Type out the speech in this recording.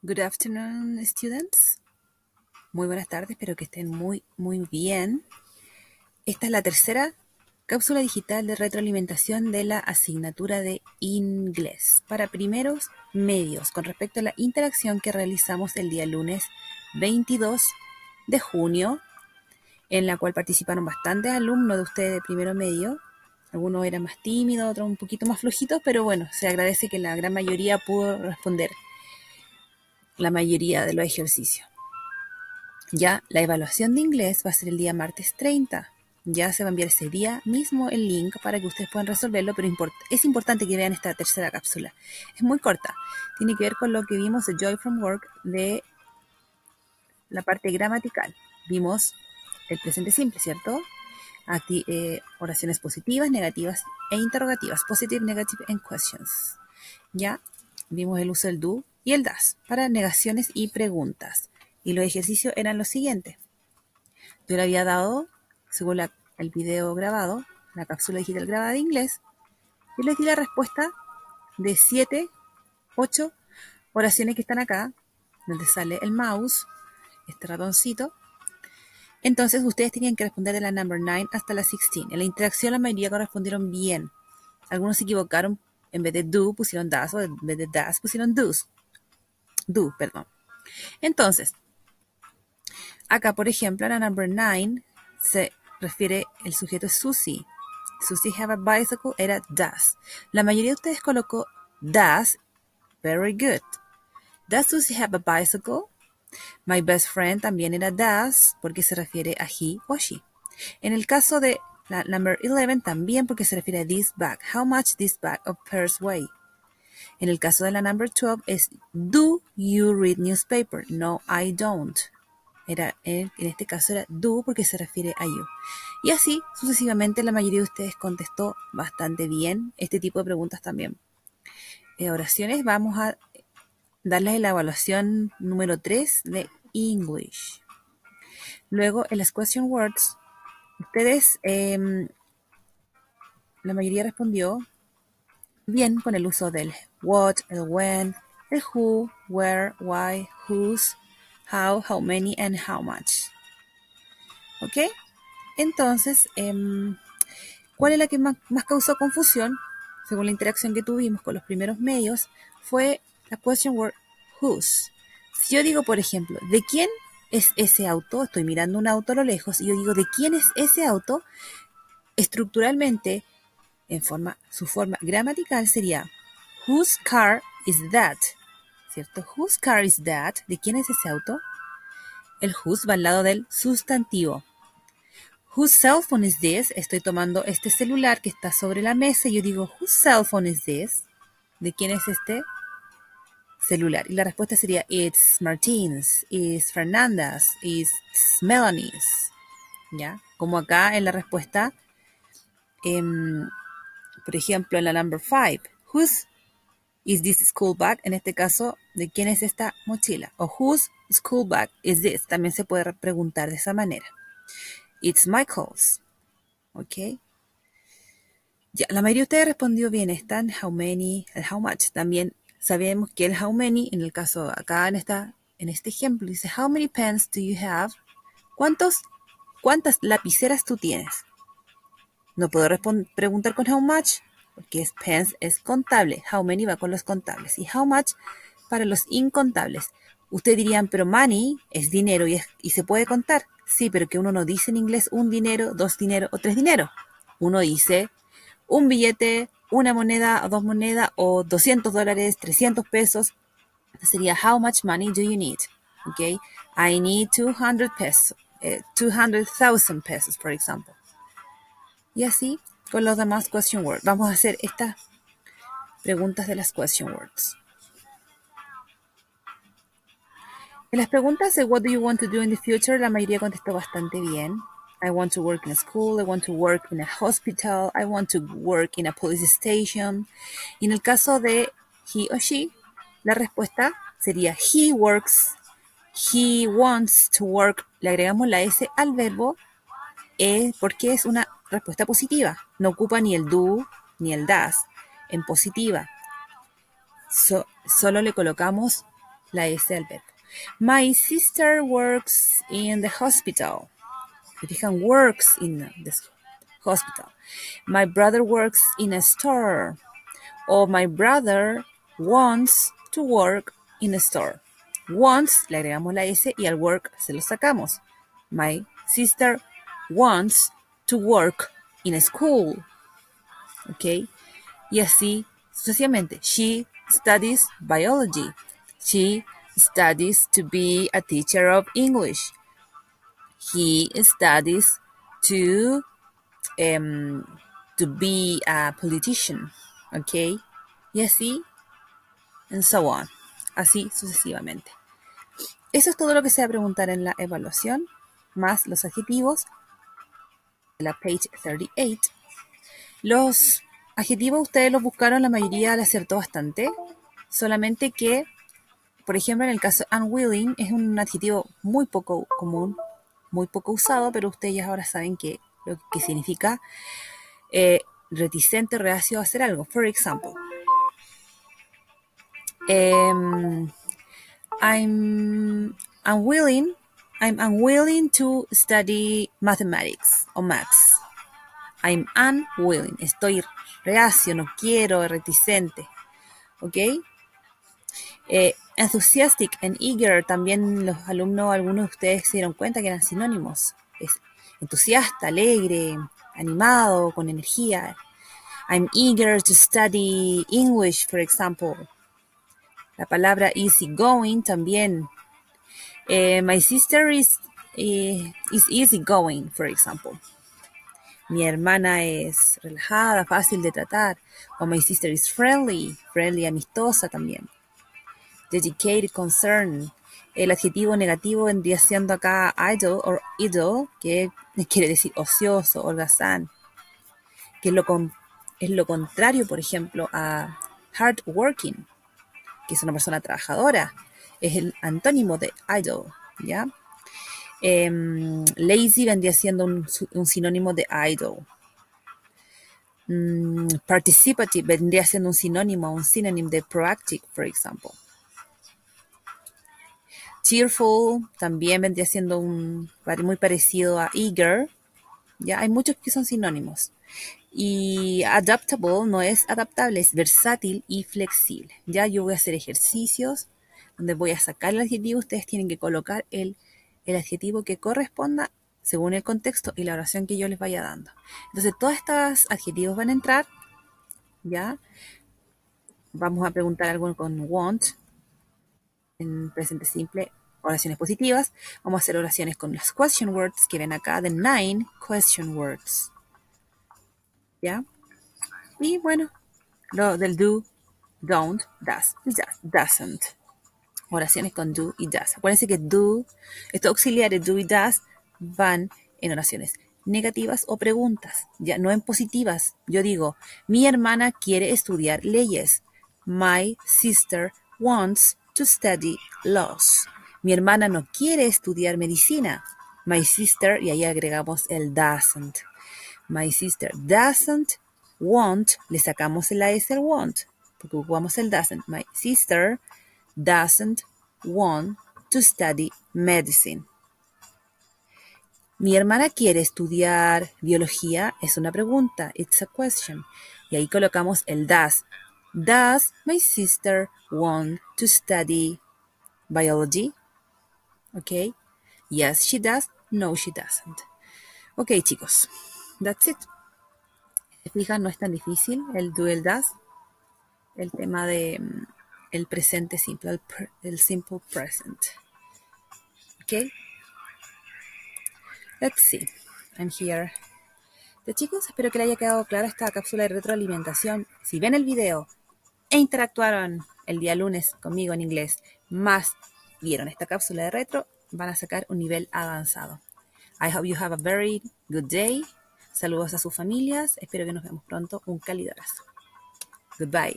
Good afternoon, students. Muy buenas tardes, espero que estén muy, muy bien. Esta es la tercera cápsula digital de retroalimentación de la asignatura de inglés para primeros medios con respecto a la interacción que realizamos el día lunes 22 de junio, en la cual participaron bastantes alumnos de ustedes de primero medio. Algunos eran más tímidos, otros un poquito más flojitos, pero bueno, se agradece que la gran mayoría pudo responder la mayoría de los ejercicios. Ya la evaluación de inglés va a ser el día martes 30. Ya se va a enviar ese día mismo el link para que ustedes puedan resolverlo, pero es importante que vean esta tercera cápsula. Es muy corta. Tiene que ver con lo que vimos de Joy from Work de la parte gramatical. Vimos el presente simple, ¿cierto? Eh, oraciones positivas, negativas e interrogativas. Positive, negative and questions. Ya vimos el uso del do y el das para negaciones y preguntas. Y los ejercicios eran los siguientes. Yo le había dado, según el video grabado, la cápsula digital grabada de inglés, y les di la respuesta de 7, 8 oraciones que están acá, donde sale el mouse, este ratoncito. Entonces ustedes tenían que responder de la number 9 hasta la 16. En la interacción la mayoría correspondieron bien. Algunos se equivocaron, en vez de do pusieron das o en vez de das pusieron do's do, perdón. Entonces, acá, por ejemplo, en la number 9 se refiere, el sujeto es Susie. Susie have a bicycle era does. La mayoría de ustedes colocó does. Very good. Does Susie have a bicycle? My best friend también era does porque se refiere a he o she. En el caso de la number 11 también porque se refiere a this bag. How much this bag of pears weigh? En el caso de la number 12 es Do you read newspaper? No, I don't. Era, en, este caso era do porque se refiere a you. Y así sucesivamente la mayoría de ustedes contestó bastante bien este tipo de preguntas también. En oraciones vamos a darles la evaluación número 3 de English. Luego en las question words, ustedes, em, la mayoría respondió bien con el uso del what, el when, el who, where, why, whose, how, how many, and how much. ¿Ok? Entonces, em, ¿cuál es la que más, causó confusión? Según la interacción que tuvimos con los primeros medios, fue la question word whose. Si yo digo, por ejemplo, ¿de quién es ese auto? Estoy mirando un auto a lo lejos y yo digo, ¿de quién es ese auto? Estructuralmente, en forma, su forma gramatical sería Whose car is that? ¿Cierto? Whose car is that? ¿De quién es ese auto? El whose va al lado del sustantivo. Whose cell phone is this? Estoy tomando este celular que está sobre la mesa y yo digo, whose cell phone is this? ¿De quién es este celular? Y la respuesta sería, it's Martínez, it's Fernanda's, it's Melanie's. ¿Ya? Como acá en la respuesta, em, por ejemplo, en la number 5, whose is this school bag? En este caso, ¿de quién es esta mochila? O whose school bag is this? También se puede preguntar de esa manera. It's Michael's. ¿Ok? Ya, la mayoría de ustedes respondió bien. Están how many, el how much. También sabemos que el how many, en el caso acá en, esta, en este ejemplo, dice how many pens do you have? ¿Cuántos, ¿Cuántas lapiceras tú tienes? No puedo preguntar con how much porque es pens es contable. How many va con los contables. Y how much para los incontables. Ustedes dirían, pero money es dinero y, y se puede contar. Sí, pero que uno no dice en inglés un dinero, dos dinero o tres dinero. Uno dice un billete, una moneda o dos monedas o 200 dólares, 300 pesos. Sería how much money do you need? Okay, I need 200 pesos, 200,000 eh, pesos, for example. Y así con los demás question words. Vamos a hacer estas preguntas de las question words. En las preguntas de what do you want to do in the future, la mayoría contestó bastante bien. I want to work in a school, I want to work in a hospital, I want to work in a police station. Y en el caso de he o she, la respuesta sería he works, he wants to work. Le agregamos la S al verbo eh, porque es una respuesta positiva. No ocupa ni el do ni el das en positiva. solo le colocamos la S al verbo. My sister works in the hospital. Se fijan, works in the hospital. My brother works in a store. O my brother wants to work in a store. Wants, le agregamos la S y al work se lo sacamos. My sister wants to work in a school. ¿Ok? Y así sucesivamente. She studies biology. She studies to be a teacher of English. He studies to um, to be a politician. ¿Ok? Y así, and so on. Así sucesivamente. Eso es todo lo que se va a preguntar en la evaluación, más los adjetivos la page 38. Los adjetivos ustedes los buscaron, la mayoría le acertó bastante, solamente que, por ejemplo, en el caso unwilling es un adjetivo muy poco común, muy poco usado, pero ustedes ya ahora saben que, lo que significa eh, reticente, reacio a hacer algo. For example, um, I'm unwilling, I'm unwilling to study mathematics or maths. I'm unwilling, estoy reacio, no quiero, reticente. ¿Ok? Eh, enthusiastic and eager, también los alumnos, algunos de ustedes se dieron cuenta que eran sinónimos. Es entusiasta, alegre, animado, con energía. I'm eager to study English, for example. La palabra easygoing también. Eh, my sister is, eh, is easygoing, for example. Mi hermana es relajada, fácil de tratar. O my sister is friendly, friendly, amistosa también. Dedicated, concern. El adjetivo negativo vendría siendo acá idle o idle, que quiere decir ocioso, holgazán. Que es lo, es lo contrario, por ejemplo, a hardworking que es una persona trabajadora. Es el antónimo de idle, ¿ya? Em, lazy vendría siendo un, sinónimo de idle. Mm, participative vendría siendo un sinónimo, un sinónimo de proactive, por ejemplo. Cheerful también vendría siendo un muy parecido a eager. Ya hay muchos que son sinónimos. Y adaptable no es adaptable, es versátil y flexible. Ya yo voy a hacer ejercicios donde voy a sacar el adjetivo, ustedes tienen que colocar el, el adjetivo que corresponda según el contexto y la oración que yo les vaya dando. Entonces, todos estos adjetivos van a entrar, ¿ya? Vamos a preguntar algo con want, en presente simple, oraciones positivas. Vamos a hacer oraciones con las question words que ven acá, de nine question words. ¿Ya? Y bueno, lo del do, don't, does, doesn't. Oraciones con do y does. Acuérdense que do, estos auxiliares do y does van en oraciones negativas o preguntas, ya no en positivas. Yo digo, mi hermana quiere estudiar leyes. My sister wants to study laws. Mi hermana no quiere estudiar medicina. My sister, y ahí agregamos el doesn't. My sister doesn't want, le sacamos el S al want, porque ocupamos el doesn't. My sister doesn't want to study medicine. Mi hermana quiere estudiar biología, es una pregunta, it's a question. Y ahí colocamos el does. Does my sister want to study biology? Okay. Yes, she does. No, she doesn't. Ok, chicos. That's it. Fijan, no es tan difícil el dual does. El tema de mm, el presente simple, el, simple present. Ok. Let's see. I'm here. De chicos, espero que les haya quedado clara esta cápsula de retroalimentación. Si ven el video e interactuaron el día lunes conmigo en inglés, más vieron esta cápsula de retro, van a sacar un nivel avanzado. I hope you have a very good day. Saludos a sus familias. Espero que nos vemos pronto. Un cálido abrazo. Goodbye.